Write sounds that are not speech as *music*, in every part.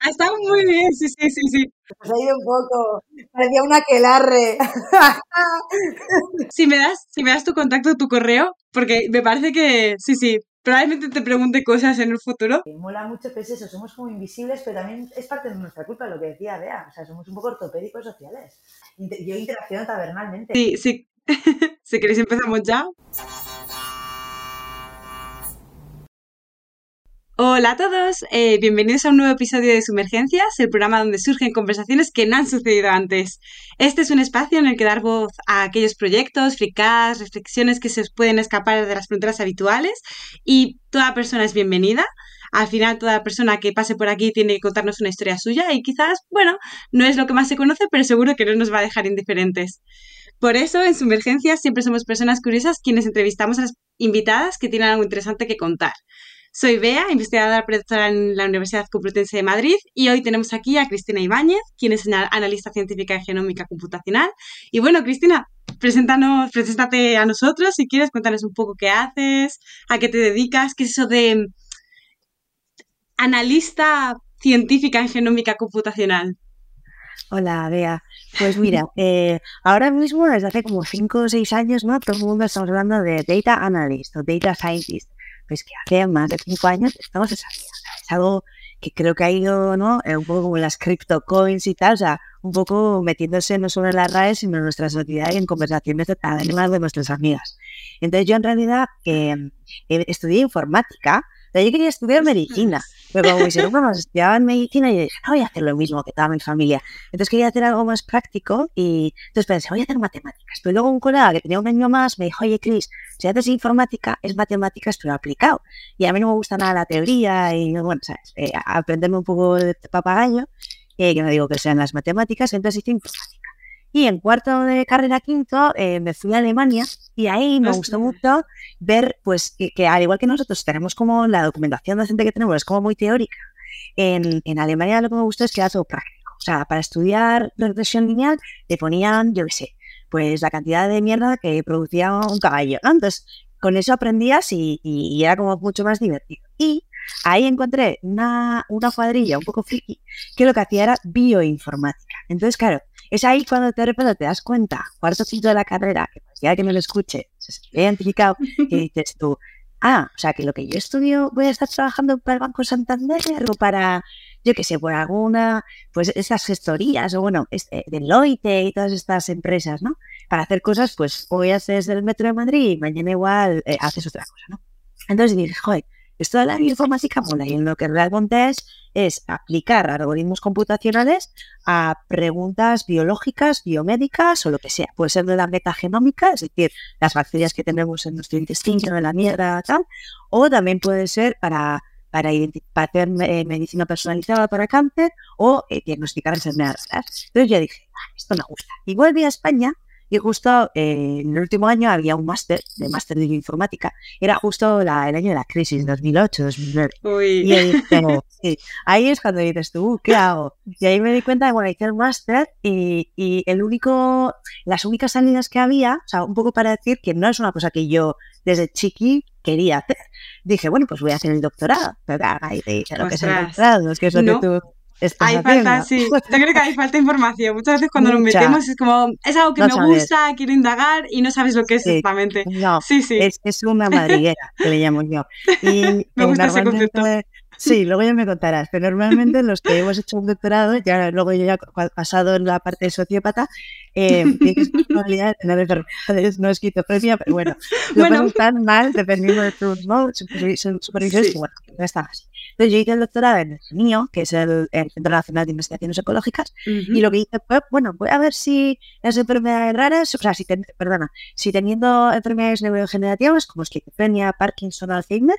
ha estado muy bien, sí, sí, sí, sí. Pues ha ido un poco, parecía una quelarre. *laughs* si me das, si me das tu contacto, tu correo, porque me parece que, sí, sí, probablemente te pregunte cosas en el futuro. Mola mucho que es eso, somos como invisibles, pero también es parte de nuestra culpa lo que decía Bea, o sea, somos un poco ortopédicos sociales. Yo interacciono tabernalmente. Sí, sí. *laughs* si queréis empezamos ya. Hola a todos, eh, bienvenidos a un nuevo episodio de Sumergencias, el programa donde surgen conversaciones que no han sucedido antes. Este es un espacio en el que dar voz a aquellos proyectos, fricadas, reflexiones que se pueden escapar de las fronteras habituales y toda persona es bienvenida. Al final, toda persona que pase por aquí tiene que contarnos una historia suya y quizás, bueno, no es lo que más se conoce, pero seguro que no nos va a dejar indiferentes. Por eso, en Sumergencias siempre somos personas curiosas quienes entrevistamos a las invitadas que tienen algo interesante que contar. Soy Bea, investigadora profesora en la Universidad Complutense de Madrid y hoy tenemos aquí a Cristina Ibáñez, quien es analista científica en genómica computacional. Y bueno, Cristina, preséntanos, preséntate a nosotros si quieres, cuéntanos un poco qué haces, a qué te dedicas, qué es eso de analista científica en genómica computacional. Hola, Bea. Pues mira, *laughs* eh, ahora mismo, desde hace como 5 o 6 años, ¿no? Todo el mundo estamos hablando de Data Analyst o Data Scientist pues que hace más de cinco años estamos esa vida. es algo que creo que ha ido, ¿no? Eh, un poco como las coins y tal, o sea, un poco metiéndose no solo en las redes, sino en nuestra sociedad y en conversaciones además de nuestras amigas. Entonces yo en realidad eh, estudié informática, yo quería estudiar medicina, pero como mis hermanos estudiaban medicina, y dije, no voy a hacer lo mismo que toda mi familia. Entonces quería hacer algo más práctico y entonces pensé, voy a hacer matemáticas. Pero luego un colega que tenía un año más me dijo, oye, Cris, si haces informática, es matemáticas, pero aplicado. Y a mí no me gusta nada la teoría y, bueno, ¿sabes? Eh, aprenderme un poco de papagayo, eh, que no digo que sean las matemáticas, entonces hice informática. Y en cuarto de carrera quinto eh, me fui a Alemania y ahí me gustó mucho ver pues que, al igual que nosotros tenemos como la documentación docente que tenemos es como muy teórica. En, en Alemania lo que me gustó es que era todo práctico. O sea, para estudiar regresión lineal le ponían, yo qué sé, pues la cantidad de mierda que producía un caballo. Entonces, con eso aprendías y, y, era como mucho más divertido. Y ahí encontré una, una cuadrilla un poco friki que lo que hacía era bioinformática. Entonces, claro, es ahí cuando de repente te das cuenta, cuarto quinto de la carrera, que cualquiera que me lo escuche se ha identificado, y *laughs* dices tú, ah, o sea que lo que yo estudio voy a estar trabajando para el Banco Santander o para, yo qué sé, por alguna, pues esas gestorías o bueno, este, Deloitte y todas estas empresas, ¿no? Para hacer cosas, pues hoy haces el Metro de Madrid y mañana igual eh, haces otra cosa, ¿no? Entonces dices, joder, esto de la bioinformática mola y en lo que realmente es es aplicar algoritmos computacionales a preguntas biológicas, biomédicas o lo que sea. Puede ser de la metagenómica, es decir, las bacterias que tenemos en nuestro intestino, en la mierda, tal, o también puede ser para, para, hacer eh, medicina personalizada para cáncer o eh, diagnosticar enfermedades Entonces yo dije, ah, esto me gusta. Y volví a España y justo eh, en el último año había un máster, de máster de informática. Era justo el año de la crisis, 2008, 2009. Y ahí, *laughs* ahí es cuando dices tú, uh, ¿qué hago? Y ahí me di cuenta de, bueno, hice el máster y, y, el único, las únicas salidas que había, o sea, un poco para decir que no es una cosa que yo desde chiqui quería hacer. Dije, bueno, pues voy a hacer el doctorado. Pero ahí te dice lo que es el doctorado, es que es lo que tú hay falta, sí. Yo creo que hay falta de información. Muchas veces cuando nos metemos es como, es algo que me gusta, quiero indagar y no sabes lo que es exactamente. No, sí, sí. Es, es una madriguera, que le llamo yo. Y *laughs* me gusta ese concepto. Sí, *laughs* luego ya me contarás, pero normalmente los que hemos hecho un doctorado, ya luego yo ya pasado en la parte de sociópata, eh, tienes probabilidad de tener enfermedades *laughs* no esquizofrenia, pero bueno, lo bueno. tan mal dependiendo de tus ¿no? supervisiones, sí. bueno, no está así. Entonces yo hice el doctorado en el mío, que es el, Centro Nacional de Investigaciones Ecológicas, y lo que hice fue, bueno, voy a ver si las enfermedades raras, o sea, si, perdona, si teniendo enfermedades neurodegenerativas como esquizofrenia, Parkinson, Alzheimer,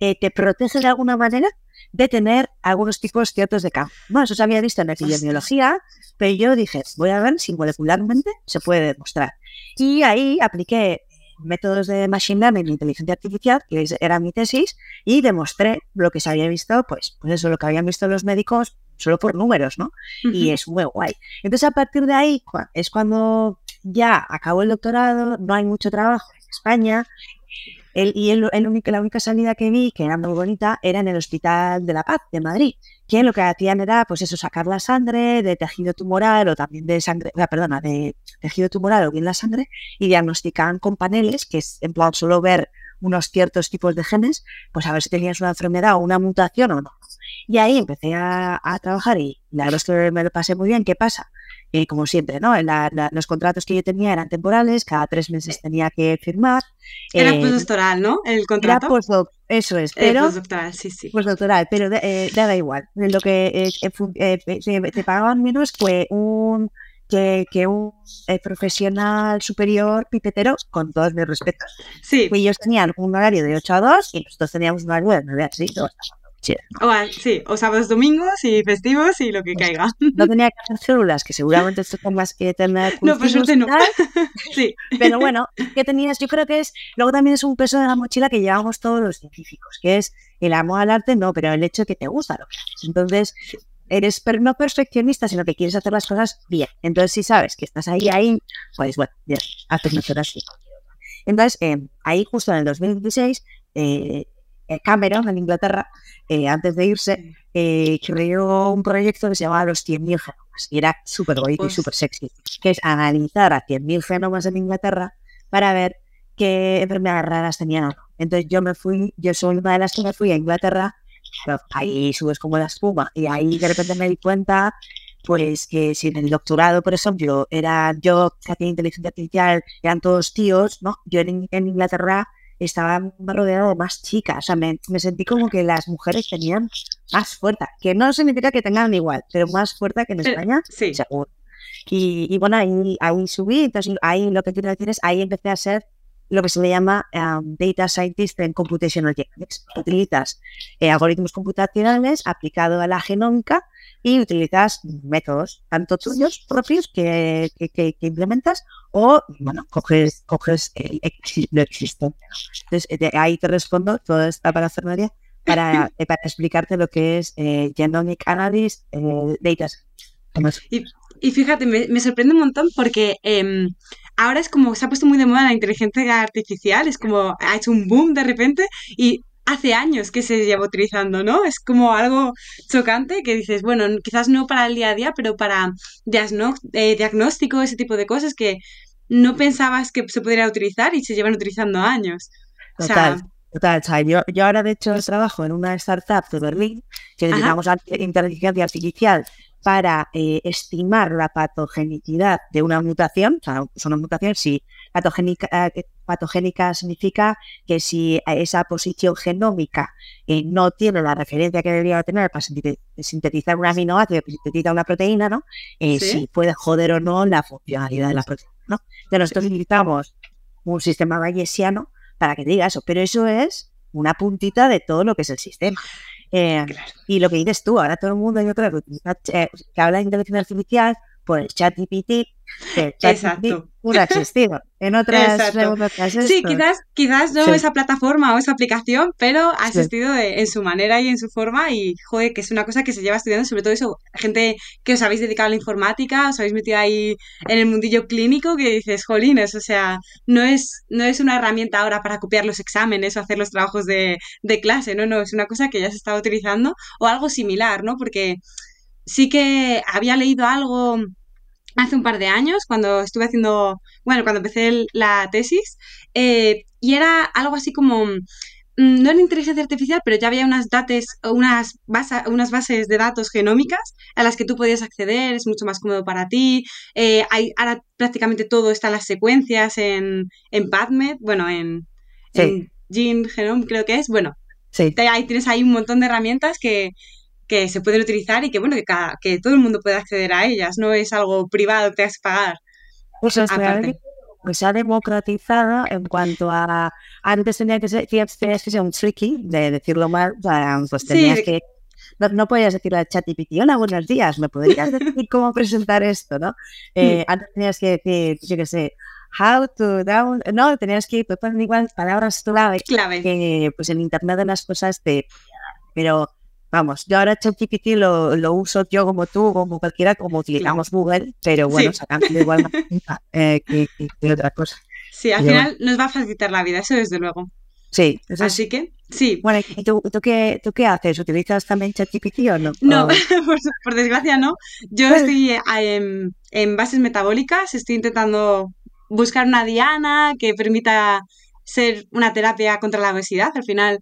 eh, te protege de alguna manera de tener algunos tipos ciertos de cáncer. Bueno, eso se había visto en epidemiología, pero yo dije, voy a ver si molecularmente se puede demostrar. Y ahí apliqué métodos de machine learning e inteligencia artificial, que era mi tesis, y demostré lo que se había visto, pues, pues eso, lo que habían visto los médicos solo por números, ¿no? Y es muy guay. Entonces, a partir de ahí es cuando ya acabó el doctorado, no hay mucho trabajo en España, el, y la única salida que vi, que era muy bonita, era en el Hospital de la Paz de Madrid, que lo que hacían era, pues eso, sacar la sangre de tejido tumoral o también de sangre, ah, perdona, de tejido tumoral o bien la sangre, y diagnosticaban con paneles, que es en plan solo ver unos ciertos tipos de genes, pues a ver si tenías una enfermedad o una mutación o no. Y ahí empecé a, a trabajar y la verdad es que me lo pasé muy bien. ¿Qué pasa? Eh, como siempre, ¿no? La, la, los contratos que yo tenía eran temporales, cada tres meses tenía que firmar. Era eh, postdoctoral, ¿no? El contrato. Era postdoc, eso es, pero... Eh, postdoctoral, sí, sí. Postdoctoral, pero eh, da igual. Lo que te pagaban menos fue un que, que, un profesional superior pipetero, con todos mis respetos. Sí. Y ellos tenían un horario de 8 a 2 y nosotros teníamos un horario de 9 a 6. O, sí, o sábados, domingos y festivos y lo que Pues, caiga. No tenía que hacer células, que seguramente esto con más que tener. *laughs* No, por suerte no. *laughs* sí. Pero bueno, ¿qué tenías? Yo creo que es. Luego también es un peso de la mochila que llevamos todos los científicos, que es el amor al arte, no, pero el hecho de que te gusta lo que haces. Entonces, eres per- no perfeccionista, sino que quieres hacer las cosas bien. Entonces, si sabes que estás ahí, ahí, pues bueno, bien, haces mejor así. Entonces, eh, ahí justo en el 2016, eh, eh, Cameron, en Inglaterra, eh, antes de irse, eh, creó un proyecto que se llamaba Los 100.000 genomas. Y era súper bonito y Pues- súper sexy. Que es analizar a 100.000 genomas en Inglaterra para ver qué enfermedades raras tenían. Entonces yo me fui, yo soy una de las que me fui a Inglaterra, pero ahí subes como la espuma. Y ahí de repente me di cuenta, pues que si en el doctorado, por ejemplo, era yo que hacía inteligencia artificial, eran todos tíos, ¿no? Yo en, en Inglaterra estaba rodeado de más chicas. O sea, me, me sentí como que las mujeres tenían más fuerza, que no significa que tengan igual, pero más fuerza que en España, Sí. seguro. Y, y bueno, ahí, ahí subí, entonces ahí lo que quiero decir es, ahí empecé a ser lo que se le llama um, Data Scientist en Computational Genomics. Utilizas eh, algoritmos computacionales aplicado a la genómica y utilizas métodos, tanto tuyos propios que, que, que- que implementas o, bueno, coges, coges el lo existente. Entonces, eh, de ahí te respondo toda esta parafernalia para, *clears throat* eh, para explicarte lo que es eh, Genomic Analysis eh, Data Science. ¿Cómo es? Y fíjate, me, me sorprende un montón porque em, ahora es como se ha puesto muy de moda la inteligencia artificial, es como ha hecho un boom de repente y hace años que se lleva utilizando, ¿no? Es como algo chocante que dices, bueno, quizás no para el día a día, pero para eh, diagnóstico, ese tipo de cosas que no pensabas que se pudiera utilizar y se llevan utilizando años. O sea, Total, total. Sea, yo, yo ahora, de hecho, trabajo en una startup de Berlín que utilizamos inteligencia artificial para eh, estimar la patogenicidad de una mutación. O sea, es una mutación, si patogénica, eh, patogénica significa que si esa posición genómica eh, no tiene la referencia que debería tener para sinteti- sintetizar un aminoácido que sintetiza una proteína, ¿no? Eh, Sí. Si puede joder o no la funcionalidad de la proteína, ¿no? Entonces nosotros utilizamos un sistema bayesiano para que te diga eso, pero eso es una puntita de todo lo que es el sistema. Eh, Claro. Y lo que dices tú, ahora todo el mundo yo creo que, utiliza, eh, que habla de inteligencia artificial por el chat GPT, *laughs* Exacto. ha existido. En otras Sí, quizás, quizás no Sí. esa plataforma o esa aplicación, pero ha existido de- en su manera y en su forma y, joder, que es una cosa que se lleva estudiando, sobre todo eso, gente que os habéis dedicado a la informática, os habéis metido ahí en el mundillo clínico, que dices, jolines, o sea, no es, no es una herramienta ahora para copiar los exámenes o hacer los trabajos de, de clase, no, no, es una cosa que ya se está utilizando o algo similar, ¿no? Porque sí que había leído algo hace un par de años, cuando estuve haciendo, bueno, cuando empecé el- la tesis, eh, y era algo así como, mm, no era inteligencia artificial, pero ya había unas, dates, unas, basa- unas bases de datos genómicas a las que tú podías acceder, es mucho más cómodo para ti. eh, hay, ahora prácticamente todo está en las secuencias en, en PubMed, bueno, en, Sí. en Gene Genome creo que es, bueno, Sí, te- ahí tienes ahí un montón de herramientas que, que se pueden utilizar y que bueno, que, cada, que todo el mundo puede acceder a ellas, no es algo privado que tengas que pagar. eso es aparte. realmente que se ha democratizado en cuanto a antes tenía que ser, tenías que ser un tricky de decirlo mal, o sea, pues Sí, tenías de- que no, no podías decirle al chat GPT, hola, buenos días, ¿me podrías decir cómo *laughs* presentar esto, no? Eh, antes tenías que decir, yo qué sé, how to down, no, tenías que pues, poner igual palabras clave Clave. que pues en internet de las cosas te pero vamos yo ahora ChatGPT lo, lo uso yo como tú como cualquiera como utilizamos Google pero bueno Sí. sacando igual más *laughs* eh, que, que- que otra cosa Sí, al Yo- final nos va a facilitar la vida, eso desde luego. Sí, así que sí. Bueno, ¿y tú, qué, tú qué haces? ¿Utilizas también ChatGPT o no? No, *laughs* por, desgracia no. Yo pues estoy en, en bases metabólicas, estoy intentando buscar una diana que permita ser una terapia contra la obesidad. Al final,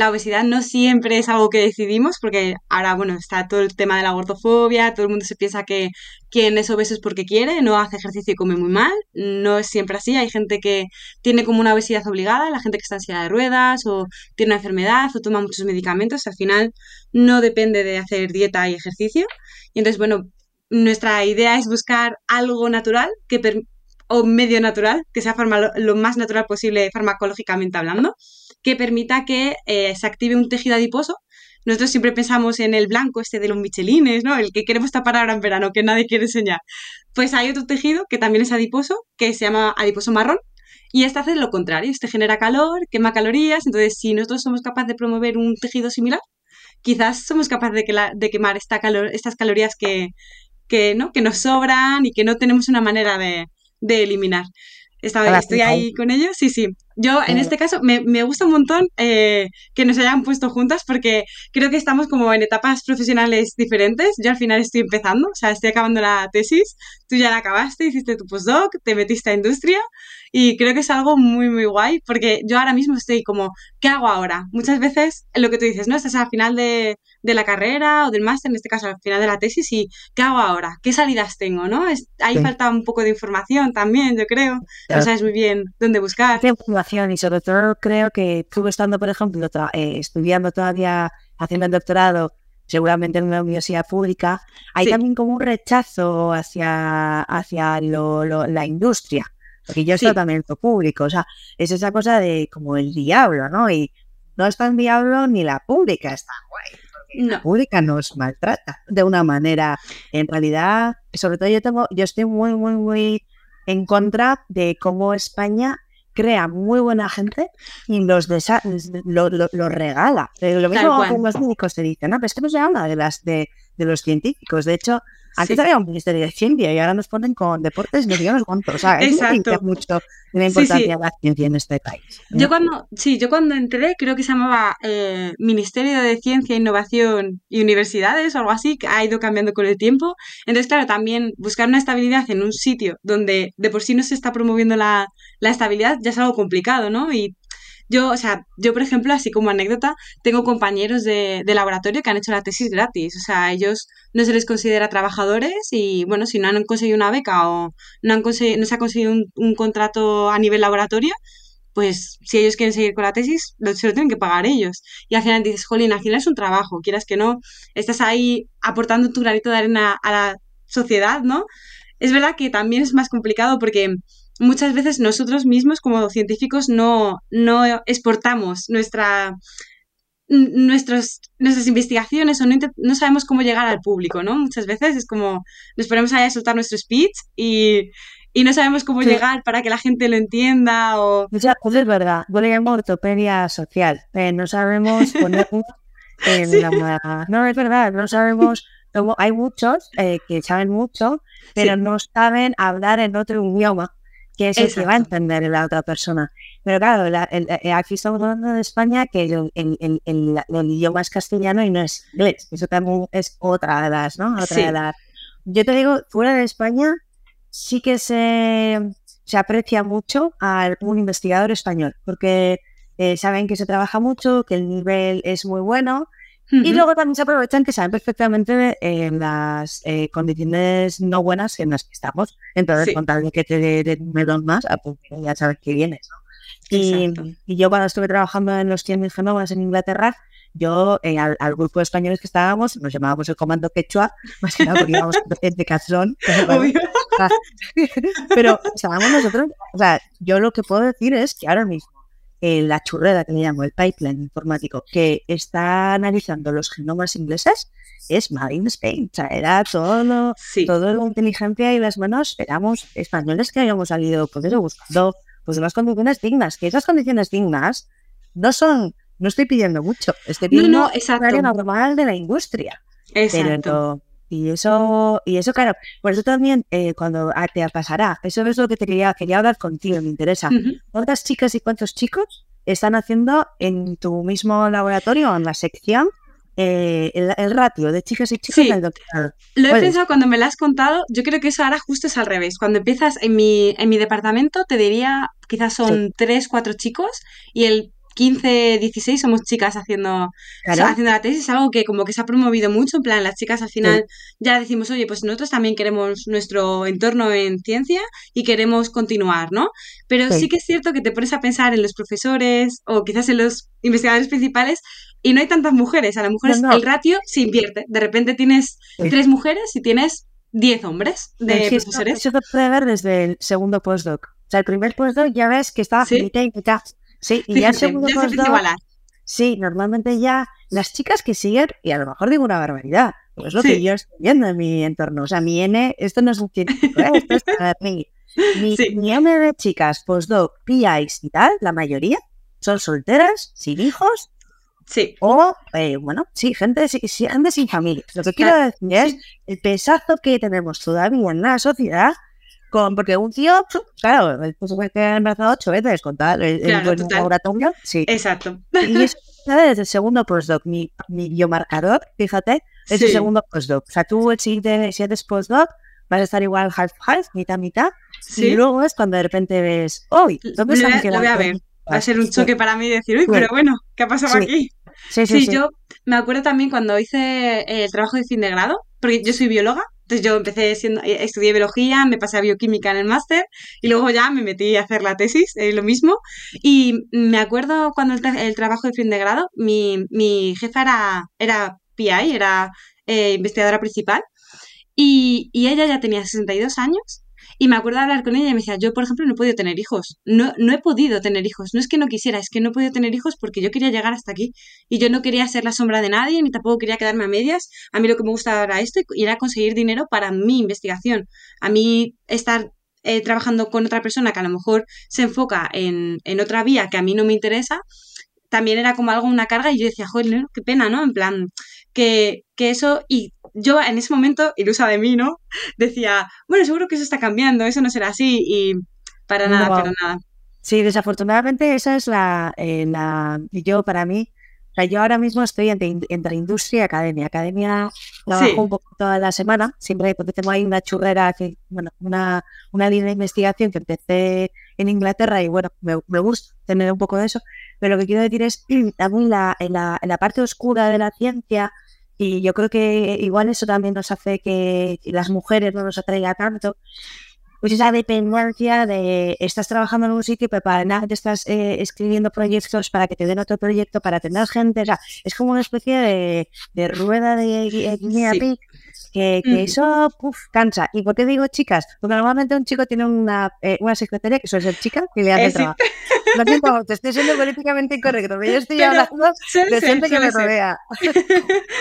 la obesidad no siempre es algo que decidimos, porque ahora, bueno, está todo el tema de la gordofobia, todo el mundo se piensa que quien es obeso es porque quiere, no hace ejercicio y come muy mal. No es siempre así. Hay gente que tiene como una obesidad obligada, la gente que está en silla de ruedas, o tiene una enfermedad, o toma muchos medicamentos. Al final, no depende de hacer dieta y ejercicio. Y entonces, bueno, nuestra idea es buscar algo natural que o medio natural, que sea lo más natural posible farmacológicamente hablando, que permita que eh, se active un tejido adiposo. Nosotros siempre pensamos en el blanco este de los michelines, ¿no? El que queremos tapar ahora en verano, que nadie quiere enseñar. Pues hay otro tejido que también es adiposo, que se llama adiposo marrón, y este hace lo contrario, este genera calor, quema calorías, entonces si nosotros somos capaces de promover un tejido similar, quizás somos capaces de, quemar estas calorías que, ¿no? que nos sobran y que no tenemos una manera de eliminar. Estaba, estoy ahí con ellos, sí, sí. Yo, en este caso, me, me gusta un montón eh, que nos hayan puesto juntas porque creo que estamos como en etapas profesionales diferentes. Yo al final estoy empezando, o sea, estoy acabando la tesis, tú ya la acabaste, hiciste tu postdoc, te metiste a industria y creo que es algo muy, muy guay porque yo ahora mismo estoy como, ¿qué hago ahora? Muchas veces lo que tú dices, ¿no? Estás al final de, de la carrera o del máster, en este caso al final de la tesis, y ¿qué hago ahora? ¿Qué salidas tengo? ¿no? Es, ahí falta un poco de información también, yo creo. No sabes muy bien dónde buscar. De información y sobre todo creo que tú estando, por ejemplo, eh, estudiando todavía, haciendo el doctorado, seguramente en una universidad pública, hay también como un rechazo hacia, hacia la industria. Porque yo soy también lo público, o sea, es esa cosa de como el diablo, ¿no? Y no es tan diablo ni la pública está La pública nos maltrata de una manera, en realidad, sobre todo yo tengo, yo estoy muy, muy, muy en contra de cómo España crea muy buena gente y los lo, lo, regala. Lo mismo con los médicos se dice, no, pero es que no se habla de las de, de los científicos. De hecho, antes había un ministerio de ciencia y ahora nos ponen con deportes no digamos cuánto. O sea, Exacto. mucho la importancia de la ciencia en este país. Yo cuando, sí, yo cuando entré, creo que se llamaba eh, Ministerio de Ciencia, Innovación y Universidades o algo así, que ha ido cambiando con el tiempo. Entonces, claro, también buscar una estabilidad en un sitio donde de por sí no se está promoviendo la, la estabilidad ya es algo complicado, ¿no? Y yo, o sea, yo por ejemplo, así como anécdota, tengo compañeros de, laboratorio que han hecho la tesis gratis. O sea, ellos no se les considera trabajadores y, bueno, si no han conseguido una beca o no, han no se ha conseguido un, contrato a nivel laboratorio, pues si ellos quieren seguir con la tesis, se lo tienen que pagar ellos. Y al final dices, jolín, al final es un trabajo, quieras que no, estás ahí aportando tu granito de arena a la sociedad, ¿no? Es verdad que también es más complicado porque muchas veces nosotros mismos como científicos no, no exportamos nuestra, nuestras investigaciones o no, sabemos cómo llegar al público, ¿no? Muchas veces es como nos ponemos ahí a soltar nuestro speech y, no sabemos cómo llegar para que la gente lo entienda o... pues es verdad, llamo ortopedia social, eh, no sabemos *laughs* poner en la... No, es verdad, no sabemos... Hay muchos eh, que saben mucho, pero no saben hablar en otro idioma que es el que va a entender la otra persona. Pero claro, eh, aquí estamos hablando de España, que el, idioma es castellano y no es inglés. Eso también es otra de las, ¿no? Otra Yo te digo, fuera de España sí que se, se aprecia mucho a un investigador español, porque eh, saben que se trabaja mucho, que el nivel es muy bueno y luego también se aprovechan que saben perfectamente eh, las eh, condiciones no buenas en las que estamos. Entonces, con tal de que te den menos más, ah, pues ya sabes que vienes. ¿no? Y, y, yo cuando estuve trabajando en los 100.000 genomas en Inglaterra, yo eh, al, grupo de españoles que estábamos, nos llamábamos el comando quechua, *laughs* más que nada porque íbamos de cazón. *laughs* *laughs* Pero estábamos nosotros, o sea, yo lo que puedo decir es que ahora mismo la churreda que le llamo, el pipeline informático, que está analizando los genomas ingleses, es Made in Spain. O sea, era todo, todo la inteligencia y las manos, éramos españoles que habíamos salido pues eso, buscando pues unas condiciones dignas, que esas condiciones dignas no son, no estoy pidiendo mucho, estoy pidiendo no, no, normal de la industria. Exacto. Y eso, y eso, claro, por eso también eh, cuando te pasará, eso es lo que te quería, quería hablar contigo, me interesa. ¿Cuántas chicas y cuántos chicos están haciendo en tu mismo laboratorio, en la sección, eh, el, ratio de chicas y chicos en el doctorado. Lo he pensado cuando me lo has contado. Yo creo que eso ahora justo es al revés. Cuando empiezas en mi, en mi departamento, te diría, quizás son tres, cuatro chicos y el 15, 16 somos chicas haciendo, haciendo la tesis, es algo que como que se ha promovido mucho, en plan, las chicas al final ya decimos, oye, pues nosotros también queremos nuestro entorno en ciencia y queremos continuar, ¿no? Pero sí, que es cierto que te pones a pensar en los profesores o quizás en los investigadores principales y no hay tantas mujeres, a las mujeres el ratio se invierte, de repente tienes tres mujeres y tienes diez hombres de profesores. Eso, se puede ver desde el segundo postdoc. O sea, el primer postdoc ya ves que estaba ¿Sí? y mitad. Sí, y ya el segundo Sí, normalmente ya las chicas que siguen, y a lo mejor digo una barbaridad, pero es lo que yo estoy viendo en mi entorno. O sea, mi N, esto no es un científico, ¿eh? esto es para mí. Mi, *laughs* mi N de chicas, postdoc, PIs y tal, la mayoría, son solteras, sin hijos. Sí. O, eh, bueno, sí, gente, sí, gente sin familia. Lo que quiero decir es el pesazo que tenemos todavía en la sociedad con, porque un tío, claro, el que ha embarazado ocho veces con tal, el, claro, el laboratorio, sí. Exacto. Y eso es el segundo postdoc, mi, mi biomarcador, fíjate, es el segundo postdoc. O sea, tú el siguiente, si eres postdoc, vas a estar igual half-half, mitad-mitad, y luego es cuando de repente ves, uy, ¿dónde está mi Lo voy a ver. Va a ser un choque para mí decir, uy, pero bueno, ¿qué ha pasado aquí? Sí, sí, sí, yo me acuerdo también cuando hice el trabajo de fin de grado, porque yo soy bióloga, entonces yo empecé siendo, eh, estudié biología, me pasé a bioquímica en el máster y luego ya me metí a hacer la tesis, eh, lo mismo. Y me acuerdo cuando el, trabajo de fin de grado, mi, mi jefa era, era PI, era eh, investigadora principal, y, ella ya tenía 62 años y me acuerdo de hablar con ella y me decía, yo por ejemplo no he podido tener hijos, no, no he podido tener hijos, no es que no quisiera, es que no he podido tener hijos porque yo quería llegar hasta aquí y yo no quería ser la sombra de nadie ni tampoco quería quedarme a medias. A mí lo que me gustaba era esto y era conseguir dinero para mi investigación. A mí estar eh, trabajando con otra persona que a lo mejor se enfoca en, en otra vía que a mí no me interesa, también era como algo, una carga, y yo decía, joder, qué pena, ¿no? En plan, que, que eso, y yo en ese momento, ilusa de mí, ¿no? Decía, bueno, seguro que eso está cambiando, eso no será así y para nada, pero nada. Sí, desafortunadamente esa es la, eh, la yo para mí, o sea, yo ahora mismo estoy entre, entre industria y academia. Academia trabajo un poco toda la semana, siempre porque tengo ahí una churrera, que, bueno, una, una línea de investigación que empecé en Inglaterra y bueno, me, me gusta tener un poco de eso, pero lo que quiero decir es, *clears throat* también la, en, la, en la parte oscura de la ciencia, y yo creo que igual eso también nos hace que las mujeres no nos atraiga tanto. Pues esa dependencia de estás trabajando en un sitio, pero para nada te estás eh, escribiendo proyectos para que te den otro proyecto, para tener gente. O sea, es como una especie de, de rueda de guinea pig que, que eso uf, cansa. ¿Y por qué digo chicas? Porque normalmente un chico tiene una, eh, una secretaria que suele ser chica que le hace eh, trabajo. Lo siento, *laughs* te estoy siendo políticamente incorrecto, pero yo estoy pero hablando de gente que me rodea.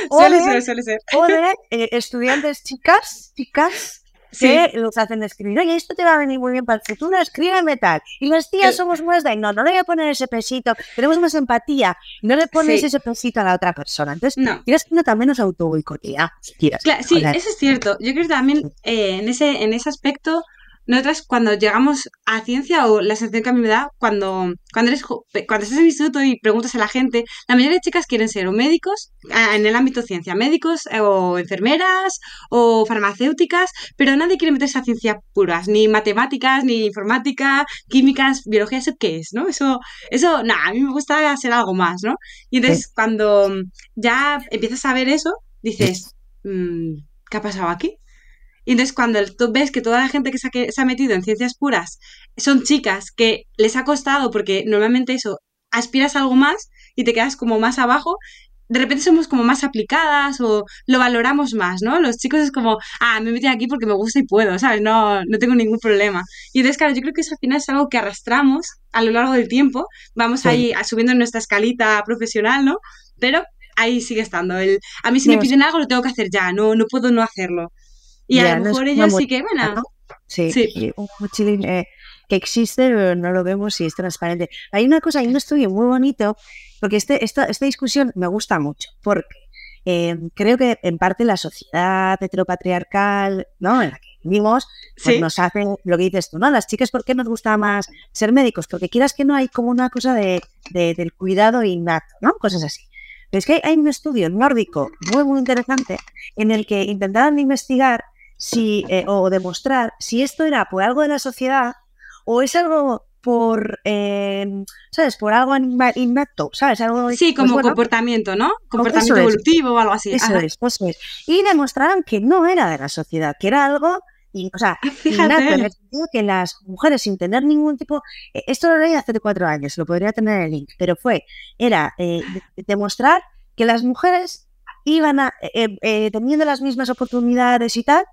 suele ser, *laughs* suele ser. O de *laughs* eh, estudiantes chicas, chicas que los hacen escribir, oye, esto te va a venir muy bien para el futuro, escríbeme tal. Y las tías somos más de, no, no le voy a poner ese pesito, tenemos más empatía, no le pones ese pesito a la otra persona. Entonces, no. tienes que también nos auto boicotea. sí, eso es cierto. Yo creo que también eh, en, ese, en ese aspecto nosotras cuando llegamos a ciencia o la sensación que a mí me da cuando, cuando, eres, cuando estás en el instituto y preguntas a la gente, la mayoría de chicas quieren ser o médicos en el ámbito ciencia, médicos eh, o enfermeras o farmacéuticas, pero nadie quiere meterse a ciencias puras, ni matemáticas, ni informática, químicas, biología, eso qué es, ¿no? Eso, eso, nada, a mí me gusta hacer algo más, ¿no? Y entonces cuando ya empiezas a ver eso, dices, mm, ¿qué ha pasado aquí? Y entonces cuando tú ves que toda la gente que se, ha, metido en ciencias puras son chicas que les ha costado, porque normalmente eso, aspiras a algo más y te quedas como más abajo, de repente somos como más aplicadas o lo valoramos más, ¿no? Los chicos es como, ah, me metí aquí porque me gusta y puedo, ¿sabes? No, no tengo ningún problema. Y entonces, claro, yo creo que eso al final es algo que arrastramos a lo largo del tiempo, vamos ahí subiendo en nuestra escalita profesional, ¿no? Pero ahí sigue estando. El, a mí si me piden algo lo tengo que hacer ya, no, no puedo no hacerlo. Y a lo mejor ellos sí que, bueno. Sí, sí. un mochilín eh, que existe, pero no lo vemos y es transparente. Hay una cosa, hay un estudio muy bonito, porque este, esta, esta discusión me gusta mucho, porque eh, creo que en parte la sociedad heteropatriarcal, ¿no? En la que vivimos, pues Sí. nos hace lo que dices tú, ¿no? Las chicas, ¿por qué nos gusta más ser médicos? Porque quieras que no hay como una cosa de, de- del cuidado innato, ¿no? Cosas así. Pero es que hay un estudio nórdico muy, muy interesante en el que intentaban investigar si, eh, o demostrar si esto era por algo de la sociedad o es algo por, eh, ¿sabes? Por algo innato, ¿sabes? Algo, Sí, pues como bueno, comportamiento, ¿no? Comportamiento es. evolutivo o algo así. eso es, eso es. Y demostraron que no era de la sociedad, que era algo, y, o sea, *laughs* innato, Fíjate. el sentido que las mujeres sin tener ningún tipo, eh, esto lo leí hace cuatro años, lo podría tener en el link, pero fue, era eh, de- demostrar que las mujeres iban a, eh, eh, teniendo las mismas oportunidades y tal,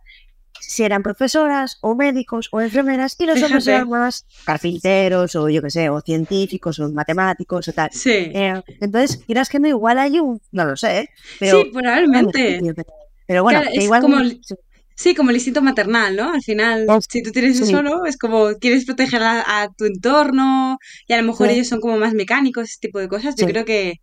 si eran profesoras o médicos o enfermeras, y los hombres eran más carpinteros o yo qué sé, o científicos o matemáticos o tal. Sí. Eh, entonces, quieras que no, igual hay un, no lo sé, ¿eh? pero sí, probablemente. pero, bueno, Claro, que es igual como el- Sí, como el instinto maternal, ¿no? Al final, Es- si tú tienes sí. eso, ¿no? Es como quieres proteger a, a tu entorno y a lo mejor Sí. ellos son como más mecánicos, ese tipo de cosas. Yo creo que,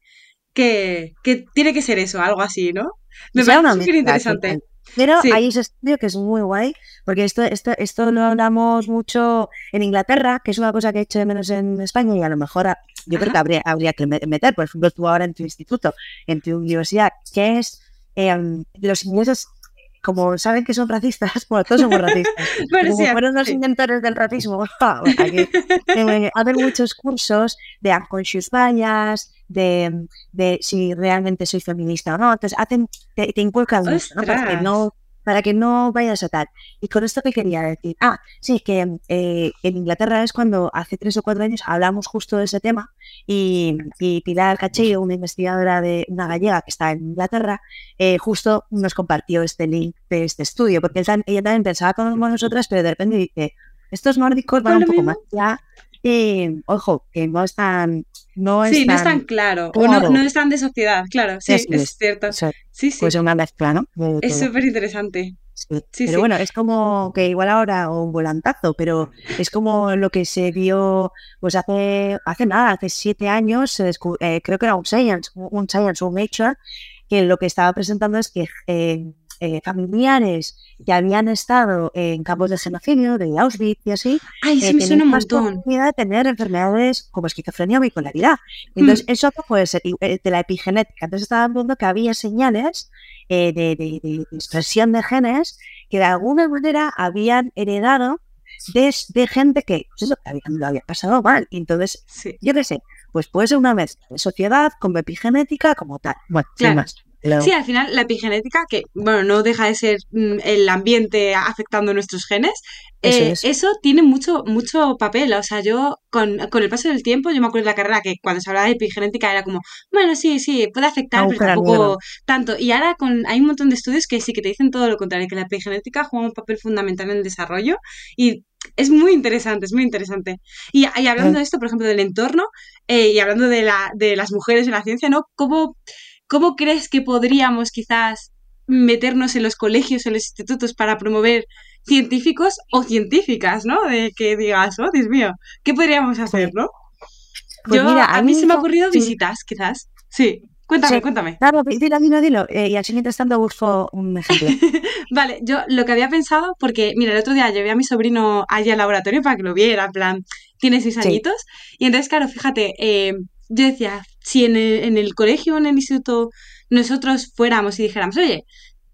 que, que tiene que ser eso, algo así, ¿no? Me parece súper interesante. Pero Sí. hay ese estudio que es muy guay, porque esto, esto, esto lo hablamos mucho en Inglaterra, que es una cosa que he hecho de menos en España y a lo mejor a- yo creo que habría, habría que me- meter, por ejemplo, tú ahora en tu instituto, en tu universidad, que es em, los ingleses, como saben que son racistas, *laughs* bueno, todos somos racistas, Bueno, *laughs* como sí, fueron los sí. inventores del racismo, ja, bueno, aquí, eh, hacen muchos cursos de unconscious bias, de, de si realmente soy feminista o no. Entonces, hacen, te, te inculcan mucho, ¿no? Para que no para que no vayas a tal. Y con esto que quería decir, ah, sí, que eh, en Inglaterra es cuando hace tres o cuatro años hablamos justo de ese tema y, y Pilar Cachillo, una investigadora de una gallega que está en Inglaterra, eh, justo nos compartió este link de este estudio, porque ella, también pensaba como nosotras, pero de repente dice, estos nórdicos van un poco más allá y, ojo, que no están... No Sí, no es están tan claro. O no, no es tan de sociedad, claro. Sí, es es. cierto. o sea, Sí, sí. pues una mezcla, ¿no? De Es súper interesante. Sí, Sí, pero sí. bueno, es como que igual ahora un volantazo, pero es como lo que se vio pues hace, hace nada, hace siete años, se eh, creo que era un Science, un Science, un Nature, que lo que estaba presentando es que eh, eh, familiares que habían estado en campos de genocidio, de Auschwitz y así, Ay, sí eh, me suena un montón. de tener enfermedades como esquizofrenia o bipolaridad. Entonces, eso puede ser y, eh, de la epigenética. Entonces, estaban viendo que había señales eh, de, de- de expresión de genes que de alguna manera habían heredado de, de gente que, pues eso, lo había pasado mal. Entonces, Sí. yo qué sé, pues puede ser una mezcla de sociedad como epigenética como tal. Bueno, sin Claro. más. Lo- Sí, al final la epigenética, que bueno, no deja de ser mm, el ambiente afectando nuestros genes, Eso eh, es. eso tiene mucho, mucho papel. O sea, yo con, con el paso del tiempo, yo me acuerdo de la carrera que cuando se hablaba de epigenética era como, bueno, sí, sí, puede afectar, pero tampoco tanto. Y ahora con, hay un montón de estudios que sí que te dicen todo lo contrario, que la epigenética juega un papel fundamental en el desarrollo y es muy interesante, es muy interesante. Y, y hablando de esto, por ejemplo, del entorno eh, y hablando de, la, de las mujeres en la ciencia, ¿no? ¿Cómo, ¿Cómo crees que podríamos quizás meternos en los colegios, en los institutos para promover científicos o científicas, ¿no? De que digas, oh, Dios mío, ¿qué podríamos hacer, no? Pues Yo, mira, a mí mí se me ha ocurrido sí. visitas, quizás. Sí, cuéntame, Sí. cuéntame. Claro, dilo, dilo, dilo. Eh, y así mientras tanto busco un ejemplo. *laughs* Vale, yo lo que había pensado, porque mira, el otro día llevé a mi sobrino allí al laboratorio para que lo viera, en plan, tiene seis añitos, y entonces, claro, fíjate, eh, yo decía, si en el, en el colegio o en el instituto nosotros fuéramos y dijéramos, oye,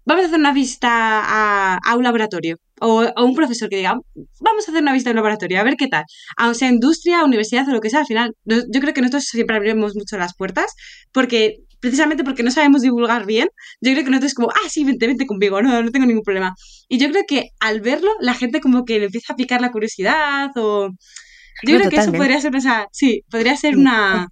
vamos a hacer una visita a, a un laboratorio, o a un profesor que diga, vamos a hacer una visita a un laboratorio, a ver qué tal, aun sea industria, universidad o lo que sea, al final, yo creo que nosotros siempre abrimos mucho las puertas, porque precisamente porque no sabemos divulgar bien, yo creo que nosotros como, ah, sí, vente, vente conmigo, no, no tengo ningún problema. Y yo creo que al verlo, la gente como que le empieza a picar la curiosidad o... Yo No, creo que eso podría ser una... Sí, podría ser una...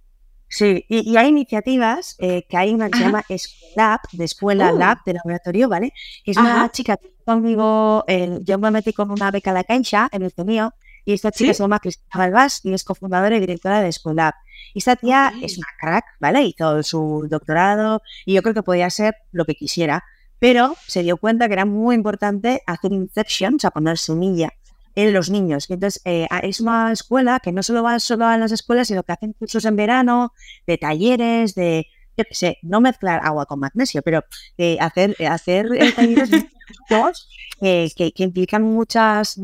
Sí, y, y hay iniciativas, eh, que hay una que se llama Escolab, de escuela lab de laboratorio, ¿vale? Que es una chica que conmigo, eh, yo me metí con una beca a la cancha en el mío, y esta chica ¿Sí? se llama Cristina Balbás y es cofundadora y directora de Escolab. Y esta tía es una crack, ¿vale? Hizo su doctorado y yo creo que podía ser lo que quisiera, pero se dio cuenta que era muy importante hacer inception, o sea, poner semilla en los niños. Y Entonces, eh, es una escuela que no solo va solo a las escuelas, sino que hacen cursos en verano, de talleres, de, yo qué sé, no mezclar agua con magnesio, pero eh, hacer, hacer *laughs* eh, que, que, implican muchas,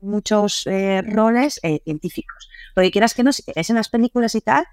muchos eh, roles científicos. Porque quieras que no, es en las películas y tal,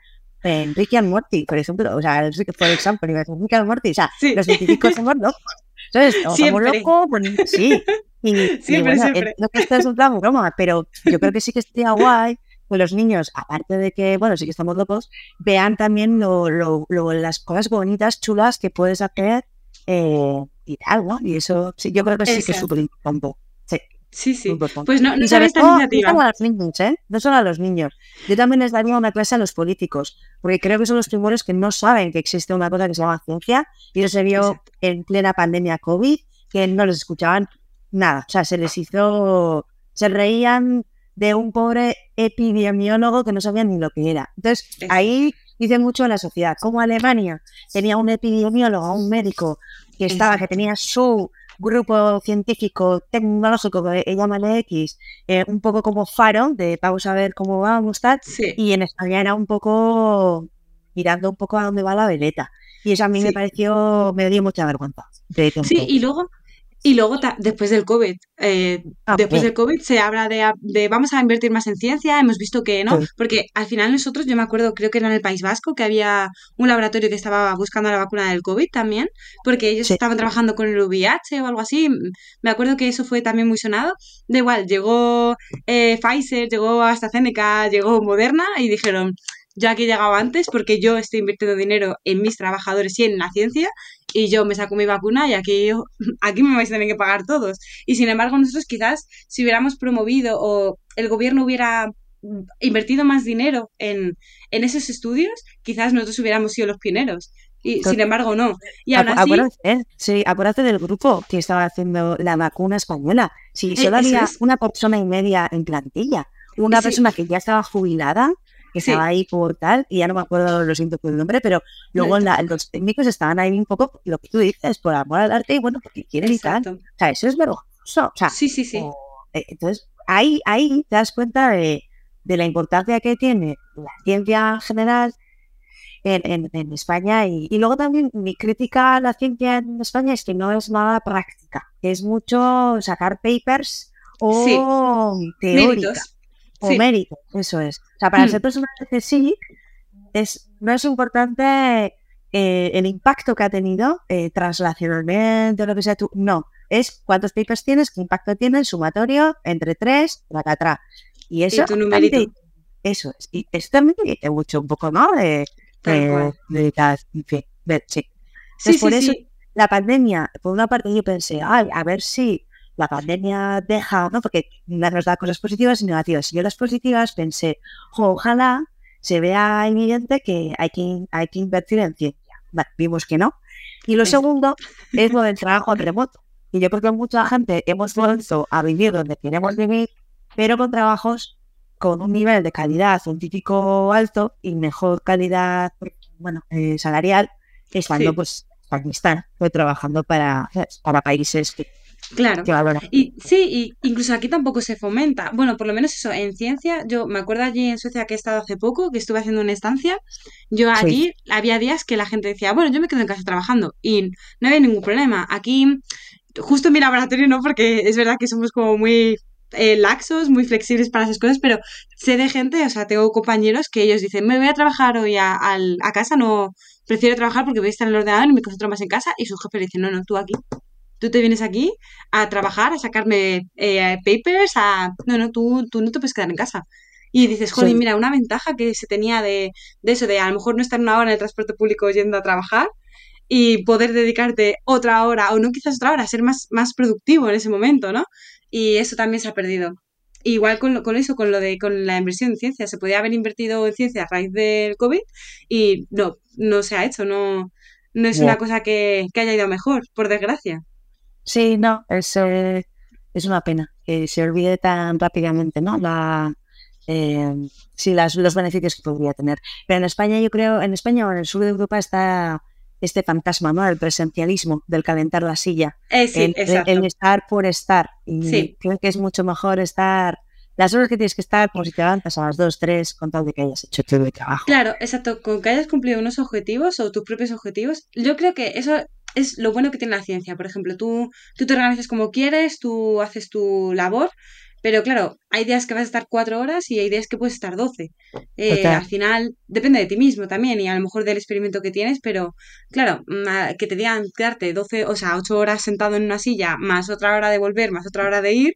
en Ricky and Morty, por ejemplo, o sea, por ejemplo, Ricky and Morty, o sea, los científicos somos locos. Entonces, o somos locos, sí. Y, *laughs* siempre, bueno, siempre. No que esto es un plan broma, pero yo creo que sí que estaría guay pues los niños, aparte de que, bueno, sí que estamos locos, vean también lo, lo, las cosas bonitas, chulas que puedes hacer eh, y tal, ¿no? Y eso, sí, yo creo que sí que es súper importante. Sí. Sí, sí. Pues no, no sabes esta iniciativa. No a los niños, ¿eh? No solo a los niños. Yo también les daría una clase a los políticos, porque creo que son los primeros que no saben que existe una cosa que se llama ciencia, y eso se vio en plena pandemia COVID, que no les escuchaban nada. O sea, se les hizo, se reían de un pobre epidemiólogo que no sabía ni lo que era. Entonces, ahí dice mucho en la sociedad. Como Alemania tenía un epidemiólogo, un médico que estaba, que tenía su grupo científico tecnológico que llaman X, eh, un poco como faro de vamos a ver cómo vamos tal, y en España era un poco mirando un poco a dónde va la veleta. Y eso a mí me pareció, me dio mucha vergüenza. Sí, y luego y luego, después del COVID, eh, ah, después del COVID se habla de, vamos a invertir más en ciencia, hemos visto que no, porque al final nosotros, yo me acuerdo, creo que era en el País Vasco, que había un laboratorio que estaba buscando la vacuna del COVID también, porque ellos estaban trabajando con el VIH o algo así, me acuerdo que eso fue también muy sonado, da igual, llegó eh, Pfizer, llegó AstraZeneca, llegó Moderna y dijeron, yo aquí he llegado antes porque yo estoy invirtiendo dinero en mis trabajadores y en la ciencia y yo me saco mi vacuna y aquí, *laughs* aquí me vais a tener que pagar todos. Y sin embargo, nosotros quizás si hubiéramos promovido o el gobierno hubiera invertido más dinero en, en esos estudios, quizás nosotros hubiéramos sido los pioneros. Y sin embargo, no. Y aún así... acuérdate, sí, acuérdate del grupo que estaba haciendo la vacuna española. Si sí, solo había una persona y media en plantilla, una persona que ya estaba jubilada que estaba ahí por tal, y ya no me acuerdo lo siento por el nombre, pero luego los técnicos estaban ahí un poco, lo que tú dices, por amor al arte y bueno, porque quieren y tal. O sea, eso es vergonzoso. O sea, sí, sí, sí. Eh, entonces, ahí, ahí te das cuenta de, la importancia que tiene la ciencia en general en, en, España y, y, luego también mi crítica a la ciencia en España es que no es nada práctica, es mucho sacar papers o teóricos o mérito, eso es. O sea, para mm. ser personas que sí, es, no es importante eh, el impacto que ha tenido eh, translacionalmente o lo que sea tú. No, es cuántos papers tienes, qué impacto tiene el sumatorio entre tres, la atrás. Y eso, y eso es. Y esto también te mucho un poco, ¿no? De, de, de, de, sí. sí, por eso la pandemia, por una parte yo pensé, ay, a ver si la pandemia deja, ¿no? Porque nos da cosas positivas y negativas. Y yo las positivas pensé, ojalá se vea evidente que hay que, hay que invertir en ciencia. vimos que no. Y lo segundo es lo del *laughs* trabajo remoto. Y yo creo que mucha gente hemos vuelto a vivir donde queremos vivir, pero con trabajos con un nivel de calidad científico alto y mejor calidad, bueno, eh, salarial, que es cuando pues Pakistán fue trabajando para, para países que Claro. Y sí, y incluso aquí tampoco se fomenta. Bueno, por lo menos eso, en ciencia, yo me acuerdo allí en Suecia que he estado hace poco, que estuve haciendo una estancia, yo allí había días que la gente decía, bueno, yo me quedo en casa trabajando y no había ningún problema. Aquí, justo en mi laboratorio no, porque es verdad que somos como muy eh, laxos, muy flexibles para esas cosas, pero sé de gente, o sea, tengo compañeros que ellos dicen, me voy a trabajar hoy a, a casa, no, prefiero trabajar porque voy a estar en el ordenador y me concentro más en casa, y sus jefes dicen, no, no, tú aquí. Tú te vienes aquí a trabajar, a sacarme eh, papers, a... No, no, tú, tú no te puedes quedar en casa. Y dices, joder, mira, una ventaja que se tenía de, de, eso, de a lo mejor no estar una hora en el transporte público yendo a trabajar y poder dedicarte otra hora, o no quizás otra hora, ser más, más productivo en ese momento, ¿no? Y eso también se ha perdido. Igual con, con eso, con lo de con la inversión en ciencia, se podía haber invertido en ciencia a raíz del COVID y no, no se ha hecho, no, no es una cosa que, que haya ido mejor, por desgracia. Sí, no, es, es una pena que se olvide tan rápidamente, ¿no? La, eh, sí, las, los beneficios que podría tener. Pero en España, yo creo, en España o en el sur de Europa está este fantasma, ¿no? El presencialismo, del calentar la silla. Eh, el, estar por estar. Y creo que es mucho mejor estar las horas que tienes que estar, como si te levantas a las 2, 3, con tal de que hayas hecho todo el trabajo. Claro, exacto, con que hayas cumplido unos objetivos o tus propios objetivos, yo creo que eso es lo bueno que tiene la ciencia. Por ejemplo, tú, tú te organizas como quieres, tú haces tu labor, pero claro, hay días que vas a estar cuatro horas y hay días que puedes estar doce. Eh, al final depende de ti mismo también y a lo mejor del experimento que tienes, pero claro, que te digan quedarte doce, o sea, ocho horas sentado en una silla, más otra hora de volver, más otra hora de ir,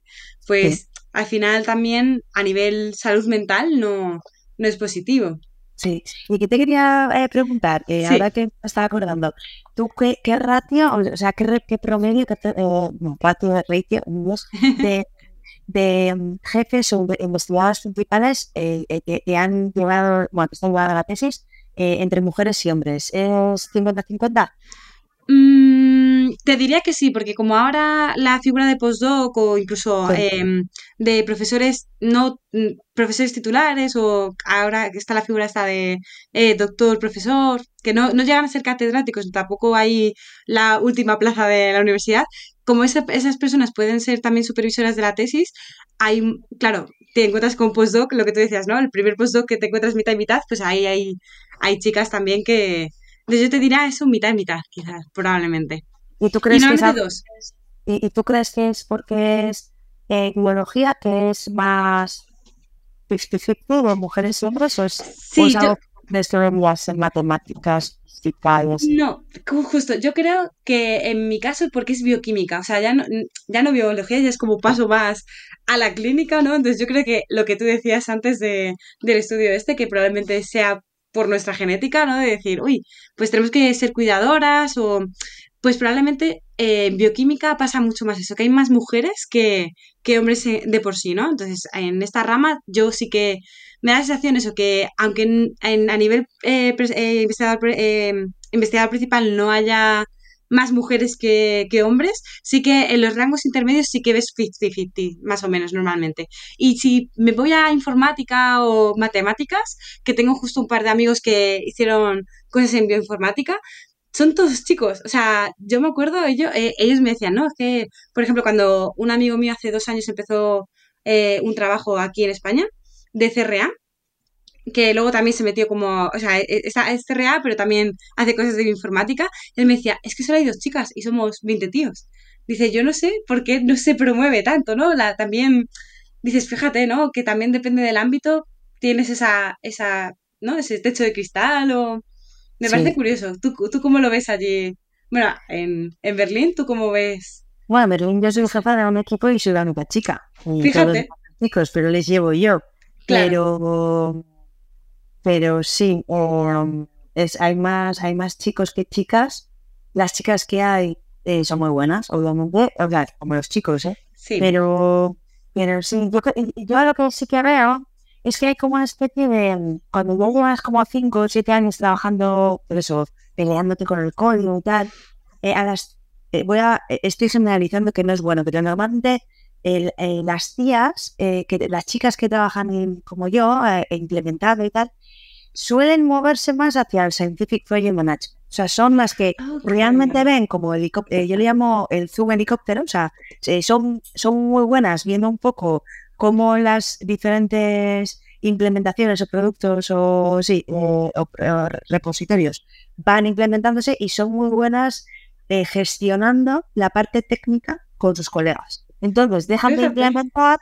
pues al final también a nivel salud mental no, no es positivo. Sí, y que te quería eh, preguntar, eh, ahora que me estaba acordando, ¿tú qué, qué ratio, o sea, qué, qué promedio, qué eh, no, ratio, ratio de, *laughs* de mm, jefes o investigadores principales eh, que, han llevado, bueno, que están llevando la tesis entre mujeres y hombres? ¿Es 50-50? Te diría que sí, porque como ahora la figura de postdoc o incluso em, de profesores no mm, profesores titulares o ahora está la figura esta de eh, doctor, profesor, que no, no, llegan a ser catedráticos, tampoco hay la última plaza de la universidad, como esas personas pueden ser también supervisoras de la tesis, hay, claro, te encuentras con postdoc, lo que tú decías, ¿no? El primer postdoc que te encuentras mitad y mitad, pues ahí hay, hay chicas también que, yo te diría eso mitad y mitad, quizás, probablemente. ¿Y tú crees que es dos. ¿Y, tú crees que es porque es biología que es más específico de mujeres y hombres o es, sí, yo... en matemáticas? No, justo, yo creo que en mi caso porque es bioquímica, o sea, ya no, ya no biología, ya es como paso más a la clínica, ¿no? Entonces yo creo que lo que tú decías antes de, del estudio este, que probablemente sea por nuestra genética, ¿no? De decir, uy, pues tenemos que ser cuidadoras o pues probablemente eh, en bioquímica pasa mucho más eso, que hay más mujeres que, que hombres de por sí, ¿no? Entonces, en esta rama yo sí que me da la sensación eso, que aunque en, a nivel eh, eh, investigador, principal no haya más mujeres que, hombres, sí que en los rangos intermedios sí que ves 50-50, más o menos normalmente. Y si me voy a informática o matemáticas, que tengo justo un par de amigos que hicieron cosas en bioinformática, son todos chicos. O sea, yo me acuerdo, ellos, eh, ellos me decían, ¿no? Es que, por ejemplo, cuando un amigo mío hace dos años empezó eh, un trabajo aquí en España de CRA, que luego también se metió como, o sea, e, es CRA, pero también hace cosas de informática. Él me decía, es que solo hay dos chicas y somos 20 tíos. Dice, yo no sé por qué no se promueve tanto, ¿no? La, también, dices, fíjate, ¿no? Que también depende del ámbito, tienes esa, esa, ¿no? Ese techo de cristal o... Me parece curioso. ¿Tú, ¿Tú cómo lo ves allí? Bueno, en, en Berlín, ¿tú cómo ves? Bueno, en Berlín yo soy jefa de un equipo y soy la única chica. Fíjate. chicos, pero les llevo yo. Pero pero sí, um, es, hay, más, hay más chicos que chicas. Las chicas que hay eh, son muy buenas, obviamente, o sea, como los chicos, ¿eh? Sí. Pero, pero sí, yo, yo lo que sí que veo es que hay como una especie de, cuando ya llevas como 5 o 7 años trabajando, por eso, peleándote con el código y tal, eh, a las, eh, voy a, estoy generalizando que no es bueno, pero normalmente las tías, que, las chicas que trabajan como yo, implementado y tal, suelen moverse más hacia el Scientific Project Management. O sea, son las que realmente ven como helicóptero, eh, yo le llamo el zoom helicóptero, o sea, eh, son, son muy buenas viendo un poco cómo las diferentes implementaciones o productos o, sí, o, repositorios van implementándose y son muy buenas eh, gestionando la parte técnica con sus colegas. Entonces, dejan de implementar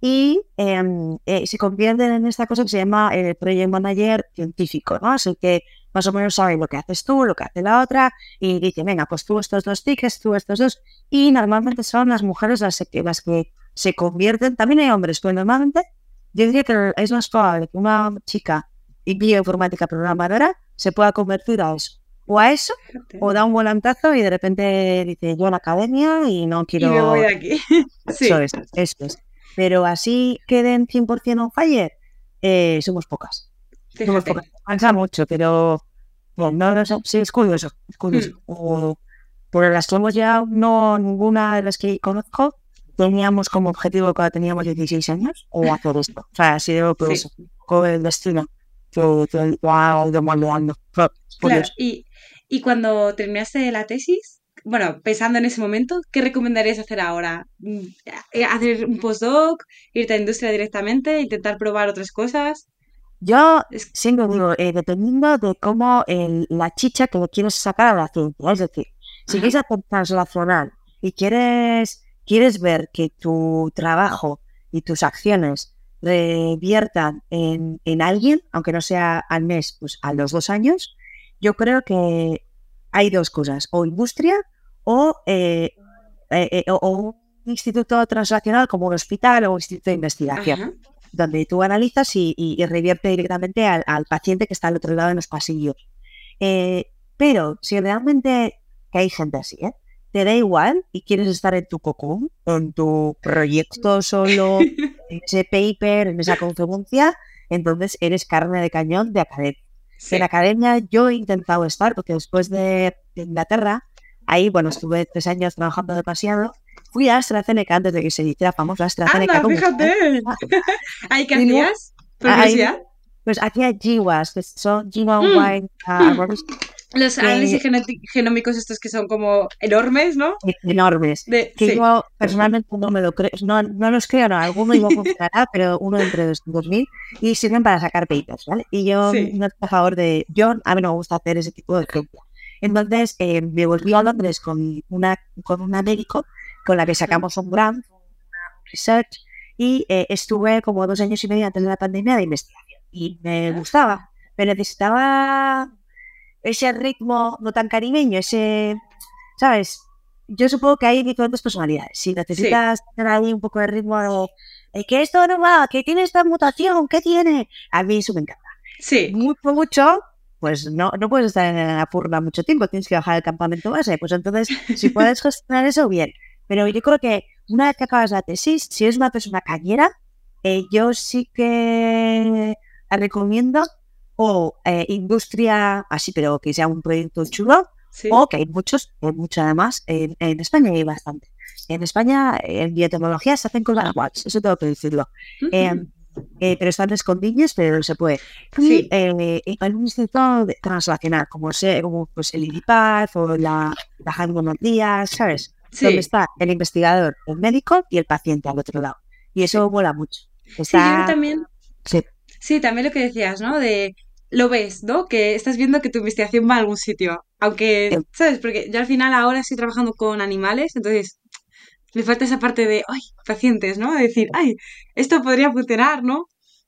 y em, eh, se convierten en esta cosa que se llama el eh, Project Manager científico, ¿no? Así que más o menos saben lo que haces tú, lo que hace la otra, y dicen, venga, pues tú estos dos tickets, tú estos dos, y normalmente son las mujeres las que, las que se convierten, también hay hombres, pero normalmente yo diría que es más probable que una chica y bioinformática programadora se pueda convertir a eso. O a eso, o da un volantazo y de repente dice, yo a la academia y no quiero... Y me voy de aquí. *laughs* sí. Eso es, eso es pero así queden 100% on fire, eh, somos pocas. Somos pocas. Cansa mucho, pero bueno, no, sí, es curioso. Es curioso. Hmm. por las que hemos ya, no ninguna de las que conozco, teníamos como objetivo cuando teníamos 16 años o hacer esto. O sea, ha sido eso, con el destino. Claro, y, y cuando terminaste la tesis, bueno, pensando en ese momento, ¿qué recomendarías hacer ahora? Mm, eh, ¿Hacer un postdoc? ¿Irte a industria directamente? ¿Intentar probar otras cosas? Yo siempre digo, eh, dependiendo de cómo el- la chicha que le quieres sacar a la ciencia. Es decir, si quieres hacer translacional y quieres, quieres ver que tu trabajo y tus acciones reviertan en, en alguien, aunque no sea al mes, pues a los dos años, yo creo que hay dos cosas, o industria o, eh, eh, eh, o- o un instituto translacional como un hospital o un instituto de investigación Ajá. donde tú analizas y, y- y revierte directamente al, al paciente que está al otro lado de los pasillos. Eh, pero si realmente, que hay gente así, ¿eh? Te da igual y quieres estar en tu cocón, en tu proyecto solo, *laughs* en ese paper, en esa conferencia, entonces eres carne de cañón de academia. Sí. En academia yo he intentado estar, porque después de, de Inglaterra, ahí, bueno, estuve tres años trabajando demasiado, fui a AstraZeneca antes de que se hiciera famosa AstraZeneca. ¡Anda, fíjate! *laughs* ¿Ay, qué Y luego- hacías? Pues hacía GWAS, que son Genome Mm. Los análisis genómicos estos que son como enormes, ¿no? enormes. De, Que sí. yo personalmente no me lo creo, no, no los creo, no, alguno igual *laughs* funcionará, pero uno entre dos- 2000 y sirven para sacar papers, ¿vale? Y yo Sí. no estoy a favor de, yo a mí no me gusta hacer ese tipo de ciencia. Entonces eh, me volví a Londres con una, con una médico con la que sacamos un grant, una research, y eh, estuve como dos años y medio antes de la pandemia de investigación. Y me gustaba, pero necesitaba ese ritmo no tan caribeño, ese, ¿sabes? Yo supongo que hay diferentes personalidades. Si necesitas tener ahí un poco de ritmo de "Eh, que esto no va, que tiene esta mutación, ¿qué tiene? A mí eso me encanta. Sí. Mucho, mucho, pues no, no puedes estar en la purna mucho tiempo, tienes que bajar el campamento base. Pues entonces, si puedes gestionar eso, bien. Pero yo creo que una vez que acabas la tesis, si eres una persona cañera, eh, yo sí que recomiendo o eh, industria así, pero que sea un proyecto chulo, Sí. o que hay muchos, hay mucho además, en, en España hay bastante. En España, en biotecnología se hacen cosas guays, eso tengo que decirlo. Eh, eh, pero están escondidas, pero se puede. Sí. eh, en un instituto de- translacional, como, sé, como pues el IDIPAZ o la, la Jaime Díaz, ¿sabes? Sí. Donde está el investigador, el médico y el paciente al otro lado. Y eso mola mucho. Sí, yo también sí, Sí, también lo que decías, ¿no? De lo ves, ¿no? Que estás viendo que tu investigación va a algún sitio. Aunque. ¿sabes? Porque yo al final ahora estoy trabajando con animales, entonces me falta esa parte de, ay, pacientes, ¿no? De decir, ay, esto podría funcionar, ¿no?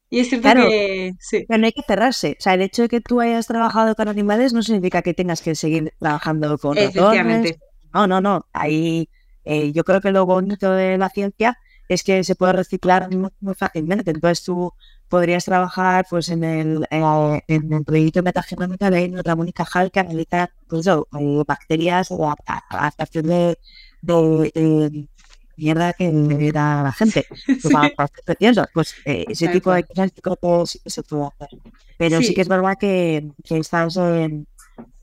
Y es cierto Claro. que sí, Pero no hay que cerrarse. O sea, el hecho de que tú hayas trabajado con animales no significa que tengas que seguir trabajando con ratones. efectivamente. No, no, no. Ahí eh, yo creo que lo bonito de la ciencia es que se puede reciclar muy, muy fácilmente. Entonces tú podrías trabajar pues en el, eh, en el proyecto de metagenómica de Ramón y Cajal que analiza pues, eh, bacterias o adaptación de, de, de mierda que le da a la gente. *laughs* Pues, Sí. para- para ser preciosos. Pues eh, ese tipo de cosas se puede hacer. Pero sí, Sí. que es verdad que, que estás en...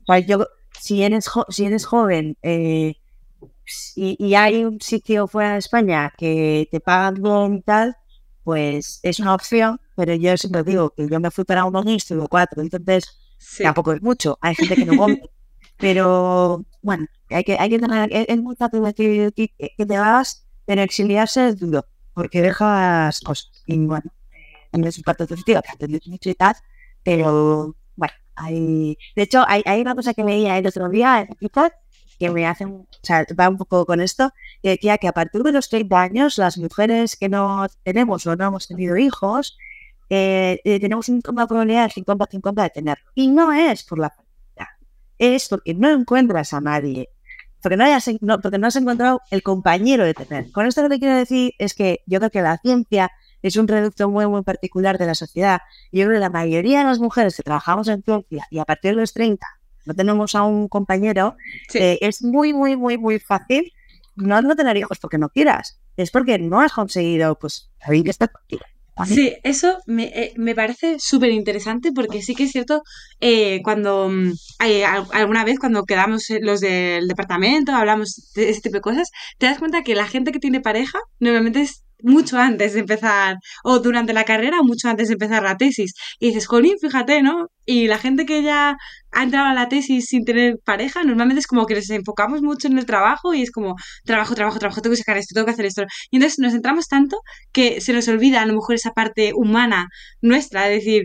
sea, yo, si, eres jo- si eres joven eh, y, y hay un sitio fuera de España que te pagan bien y tal, pues es una opción, pero yo siempre digo que yo me fui para un estuve cuatro, entonces Sí. tampoco es mucho. Hay gente que no come. *laughs* pero bueno, hay que, hay que tener, es, muy fácil decir que, que te vas, pero exiliarse es duro, porque dejas cosas. Y bueno, es un parte positivo, que mucho y tal, pero bueno, hay... De hecho, hay, hay una cosa que leía el otro día en Twitter que me hace, o sea, va un poco con esto, que decía que a partir de los 30 años, las mujeres que no tenemos o no hemos tenido hijos, eh, eh, tenemos un- una probabilidad de 50-50 de tenerlo. Y no es por la fertilidad, es porque no encuentras a nadie, porque no, hayas, no- porque no has encontrado el compañero de tener. Con esto lo que quiero decir es que yo creo que la ciencia es un reducto muy, muy particular de la sociedad. Yo creo que la mayoría de las mujeres que trabajamos en ciencia y a partir de los 30 no tenemos a un compañero, Sí. eh, es muy, muy, muy, muy fácil no, no tener hijos porque no quieras. Es porque no has conseguido, pues, vivir esta. Sí, eso me, eh, me parece súper interesante porque sí que es cierto, eh, cuando eh, al- alguna vez cuando quedamos eh, los del departamento, hablamos de ese tipo de cosas, te das cuenta que la gente que tiene pareja normalmente es mucho antes de empezar, o durante la carrera, mucho antes de empezar la tesis. Y dices, jolín, fíjate, ¿no? Y la gente que ya ha entrado a la tesis sin tener pareja, normalmente es como que nos enfocamos mucho en el trabajo y es como, trabajo, trabajo, trabajo, tengo que sacar esto, tengo que hacer esto. Y entonces nos centramos tanto que se nos olvida a lo mejor esa parte humana nuestra, es decir,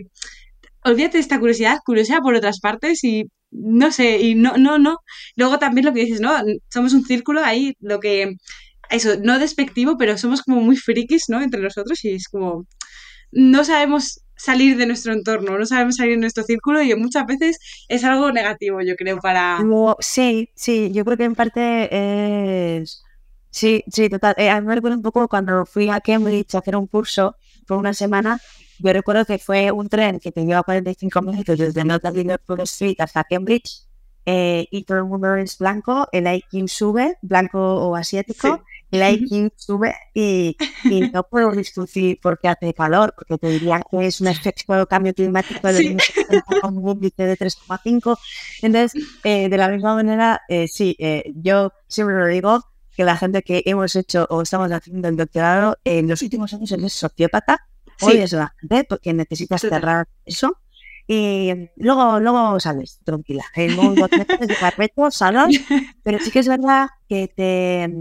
olvídate de esta curiosidad, curiosidad por otras partes y no sé, y no, no, no. Luego también lo que dices, ¿no? Somos un círculo ahí, lo que eso, no despectivo, pero somos como muy frikis, ¿no? Entre nosotros y es como, no sabemos salir de nuestro entorno, no sabemos salir de nuestro círculo y muchas veces es algo negativo, yo creo, para... Sí, sí, yo creo que en parte es... Sí, sí, total. Eh, a mí me recuerdo un poco cuando fui a Cambridge a hacer un curso por una semana, yo recuerdo que fue un tren que te lleva 45 minutos desde Northern Liverpool Street hasta Cambridge eh, y todo el mundo es blanco, el IQ sube, blanco o asiático, el IQ sube y, no *laughs* puedo discutir porque hace calor, porque te dirían que es un efecto de cambio climático de un índice de 3,5. Entonces, eh, de la misma manera, eh, sí, eh, yo siempre lo digo, que la gente que hemos hecho o estamos haciendo el doctorado en los últimos años es sociópata, hoy es la gente porque necesitas cerrar eso. Y luego, luego sales tranquila. En un de *laughs* carpeto, salas, pero sí que es verdad que te,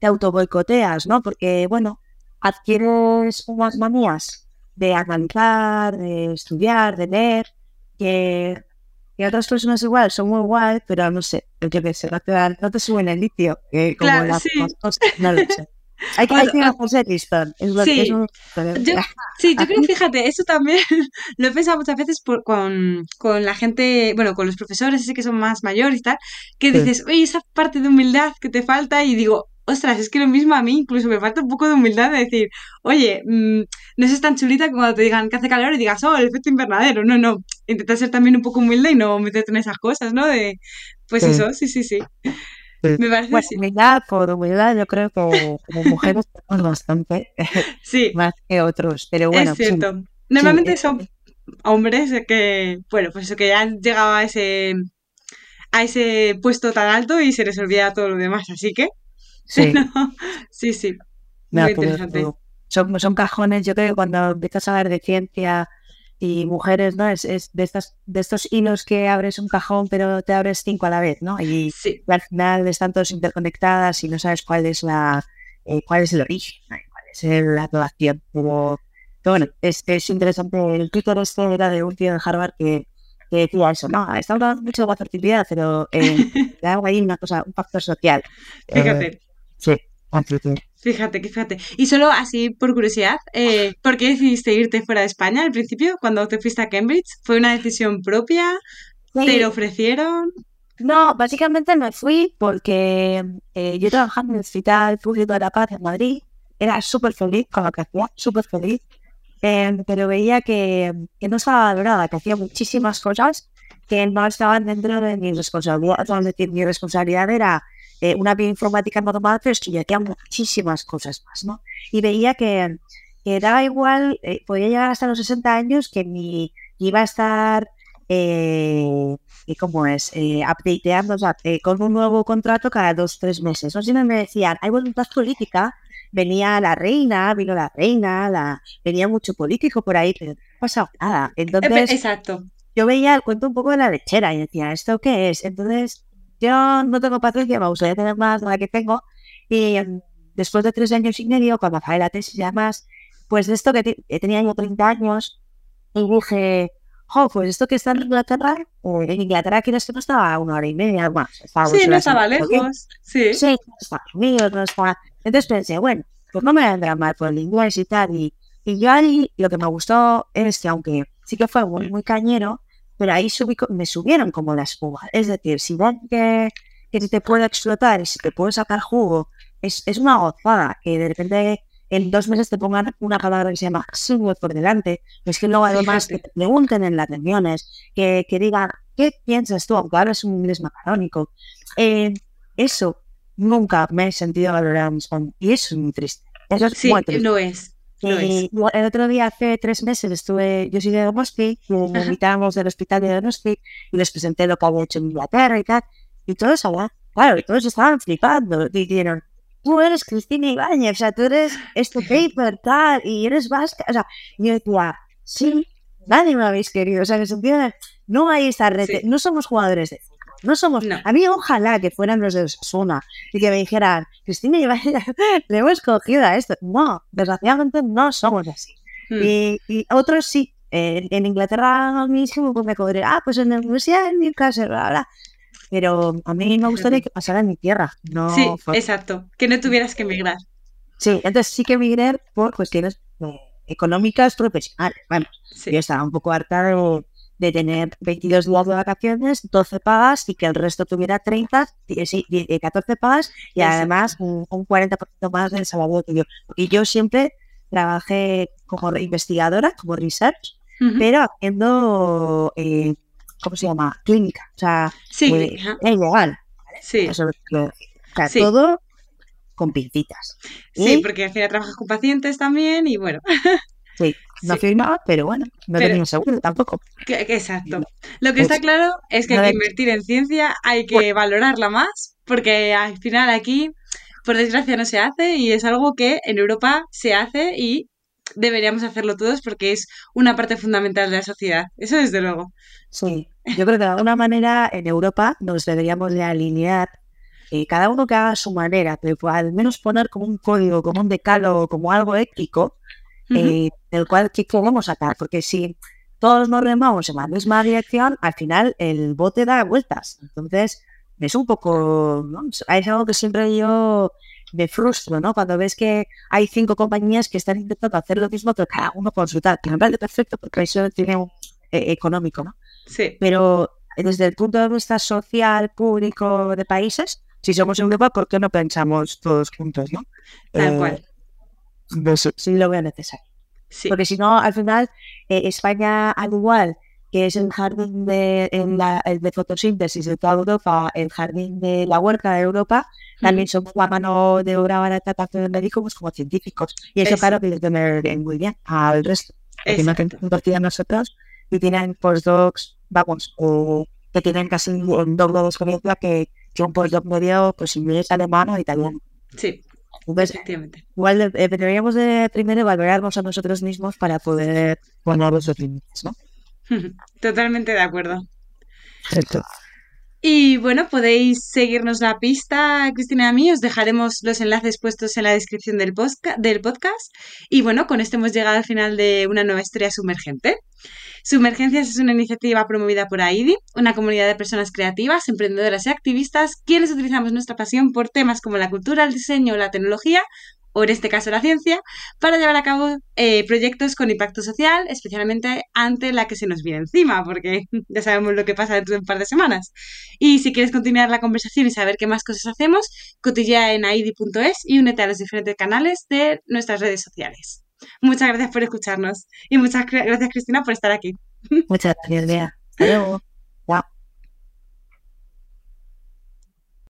te auto boicoteas, ¿no? Porque, bueno, adquieres unas manías de analizar, de estudiar, de leer, que, que otras personas igual son muy guay, pero no sé, yo que sé, no te, no te suben el litio, como claro, las sí. cosas, no lo sé. Hay que, hay que hacer listón. Es lo, Sí. es un- Yo, sí, yo creo, fíjate, eso también *laughs* lo he pensado muchas veces por- con, con la gente, bueno, con los profesores, así que son más mayores y tal, que Sí. dices, oye, esa parte de humildad que te falta, y digo, ostras, es que lo mismo a mí, incluso me falta un poco de humildad de decir, oye, mm, no seas tan chulita como cuando te digan que hace calor y digas, oh, el efecto invernadero. No, no, intenta ser también un poco humilde y no meterte en esas cosas, ¿no? De, pues Sí. eso, sí, sí, sí. Sí. Me parece Bueno, así. humildad por humildad, yo creo que como mujeres *laughs* tenemos bastante Sí, *laughs* más que otros. Pero bueno, es sí, cierto. Normalmente es- son hombres que, bueno, pues eso, que ya han llegado a ese, a ese puesto tan alto y se les olvida todo lo demás. Así que, sí. *laughs* no, sí, sí, muy interesante. son, son cajones, yo creo que cuando empiezas a hablar de ciencia y mujeres, ¿no? Es, es de estas, de estos hilos que abres un cajón, pero te abres cinco a la vez, ¿no? Y, Sí, al final están todos interconectadas y no sabes cuál es la eh, cuál es el origen, ¿no? Cuál es el- la relación. Pero, pero bueno, es, es interesante. El Twitter este era de un tío de Harvard que, que decía eso, no, está hablando mucho de la fertilidad, pero eh, *laughs* ahí una cosa, un factor social. Eh, fíjate, sí, así que- fíjate, que fíjate. Y solo así, por curiosidad, eh, *laughs* ¿por qué decidiste irte fuera de España al principio, cuando te fuiste a Cambridge? ¿Fue una decisión propia? ¿Te Sí. lo ofrecieron? No, básicamente me fui porque eh, yo trabajando en el Hospital Público de la Paz en Madrid, era súper feliz con lo que hacía, súper feliz, eh, pero veía que, que no estaba valorada, que hacía muchísimas cosas que no estaban dentro de mi responsabilidad. Es decir, mi responsabilidad era eh, una bioinformática normal, pero es que yo hacía muchísimas cosas más, ¿no? Y veía que, que daba igual, eh, podía llegar hasta los 60 años que mi iba a estar eh, ¿y cómo es? Eh, updateando, o sea, eh, con un nuevo contrato cada dos, tres meses. No siempre me decían, hay voluntad política, venía la reina, vino la reina, la, venía mucho político por ahí, pero no pasado nada. Eh, Entonces, Exacto. yo veía el cuento un poco de la lechera y decía, ¿esto qué es? Entonces, yo no tengo paciencia, me gustaría tener más de la que tengo. Y después de tres años y medio, cuando acabé la tesis y demás, pues de esto que que tenía yo 30 años, y dije, jo, pues esto que está en Inglaterra, en Inglaterra quieres que no estaba a una hora y media más. Estaba Sí, no estaba lejos. Sí. Sí, no está Unidos, no está. Entonces pensé, bueno, pues no me vendrá mal por el inglés y tal. Y, y yo ahí lo que me gustó es que, aunque sí que fue muy, muy cañero, pero ahí subí me subieron como la espuma. Es decir, si ven que, que te puede explotar y si te puede sacar jugo, es, es una gozada que de repente en dos meses te pongan una palabra que se llama software por delante. Es que luego además que te pregunten en las reuniones, que, que digan, ¿qué piensas tú? Aunque hablas un inglés macarónico. Eh, eso nunca me he sentido valorado. Y eso es muy triste. Eso es Sí, muy triste. lo es. Y el otro día, hace tres meses, estuve, yo soy de Donosti, y me Ajá. invitamos del hospital de Donosti y les presenté lo que había hecho en Inglaterra y tal. Y todos hablaban, claro, y todos estaban flipando. Dijeron, tú eres Cristina Ibáñez, o sea, tú eres este paper, tal, y eres vasca, o sea, y yo decía, sí, nadie me habéis querido, o sea, en el sentido de, no hay esta red, Sí. no somos jugadores de no somos, No. a mí ojalá que fueran los de Osasuna y que me dijeran, Cristina *laughs* le hemos cogido a esto, no, desgraciadamente no somos así. Mm. Y, y otros sí. En, en Inglaterra mismo pues me podré, ah, pues en la universidad en Newcastle, bla, bla. Pero a mí me gustaría que pasara en mi tierra. No Sí, exacto. Que no tuvieras que emigrar. sí, entonces sí que migré por cuestiones eh, económicas profesionales. Bueno, Sí. yo estaba un poco harta de, de tener 22 días de vacaciones, 12 pagas y que el resto tuviera 30, die- sí, die- eh, 14 pagas y además un, un 40% más del salario que yo. Porque yo siempre trabajé como investigadora, como research, pero haciendo, eh, ¿cómo se llama? Clínica. O sea, Sí, eh, es igual. sí. Eso es lo- o sea, Sí. todo con pincitas. Sí, Y- porque al final trabajas con pacientes también y bueno, Sí, no Sí. firmaba, pero bueno, no Pero- tenía seguro tampoco. que- que exacto. Lo que está Pues, claro es que hay que ver. invertir en ciencia, hay que valorarla más, porque al final aquí, por desgracia, no se hace y es algo que en Europa se hace y deberíamos hacerlo todos porque es una parte fundamental de la sociedad. Eso desde luego. Sí, yo creo que de alguna manera en Europa nos deberíamos de alinear, eh, cada uno que haga a su manera, pero al menos poner como un código, como un decálogo, como algo ético, Ujú. eh, del cual que queremos sacar, porque si todos nos remamos en la misma dirección, al final el bote da vueltas. Entonces, es un poco, ¿no? Es algo que siempre yo me frustro, ¿no? Cuando ves que hay cinco compañías que están intentando hacer lo mismo, pero cada uno con su tal, que me parece perfecto porque eso tiene un eh, económico, ¿no? Sí, Pero desde el punto de vista social, público de países, si somos Europa, ¿por qué no pensamos todos juntos, no? tal Eh, cual. Eso sí lo veo necesario. Sí, Porque si no, al final, eh, España, al igual que es el jardín de, en la- el de fotosíntesis de toda Europa, el jardín de la huerta de Europa, también somos la mano de obra barata tanto de médicos como científicos. Y eso, Exacto. claro, que les viene muy bien al resto. Tienen compartir a nosotros y tienen postdocs, vamos, o que tienen casi un doble de experiencia que, que un postdoc medio, pues inglés, alemán o italiano. sí, Entonces, efectivamente. Igual eh, deberíamos de primero valorarnos a nosotros mismos para poder poner los límites, ¿no? *laughs* Totalmente de acuerdo. Perfecto. Y bueno, podéis seguirnos la pista, Cristina y a mí. Os dejaremos los enlaces puestos en la descripción del, del podcast. Y bueno, con esto hemos llegado al final de una nueva historia sumergente. Sumergencias es una iniciativa promovida por AIDI, una comunidad de personas creativas, emprendedoras y activistas, quienes utilizamos nuestra pasión por temas como la cultura, el diseño, la tecnología o en este caso la ciencia, para llevar a cabo eh, proyectos con impacto social, especialmente ante la que se nos viene encima, porque *laughs* ya sabemos lo que pasa dentro de un par de semanas. Y si quieres continuar la conversación y saber qué más cosas hacemos, cotillea en aidi.es y únete a los diferentes canales de nuestras redes sociales. Muchas gracias por escucharnos y muchas gracias Cristina por estar aquí. Muchas gracias, Bea. Hasta luego.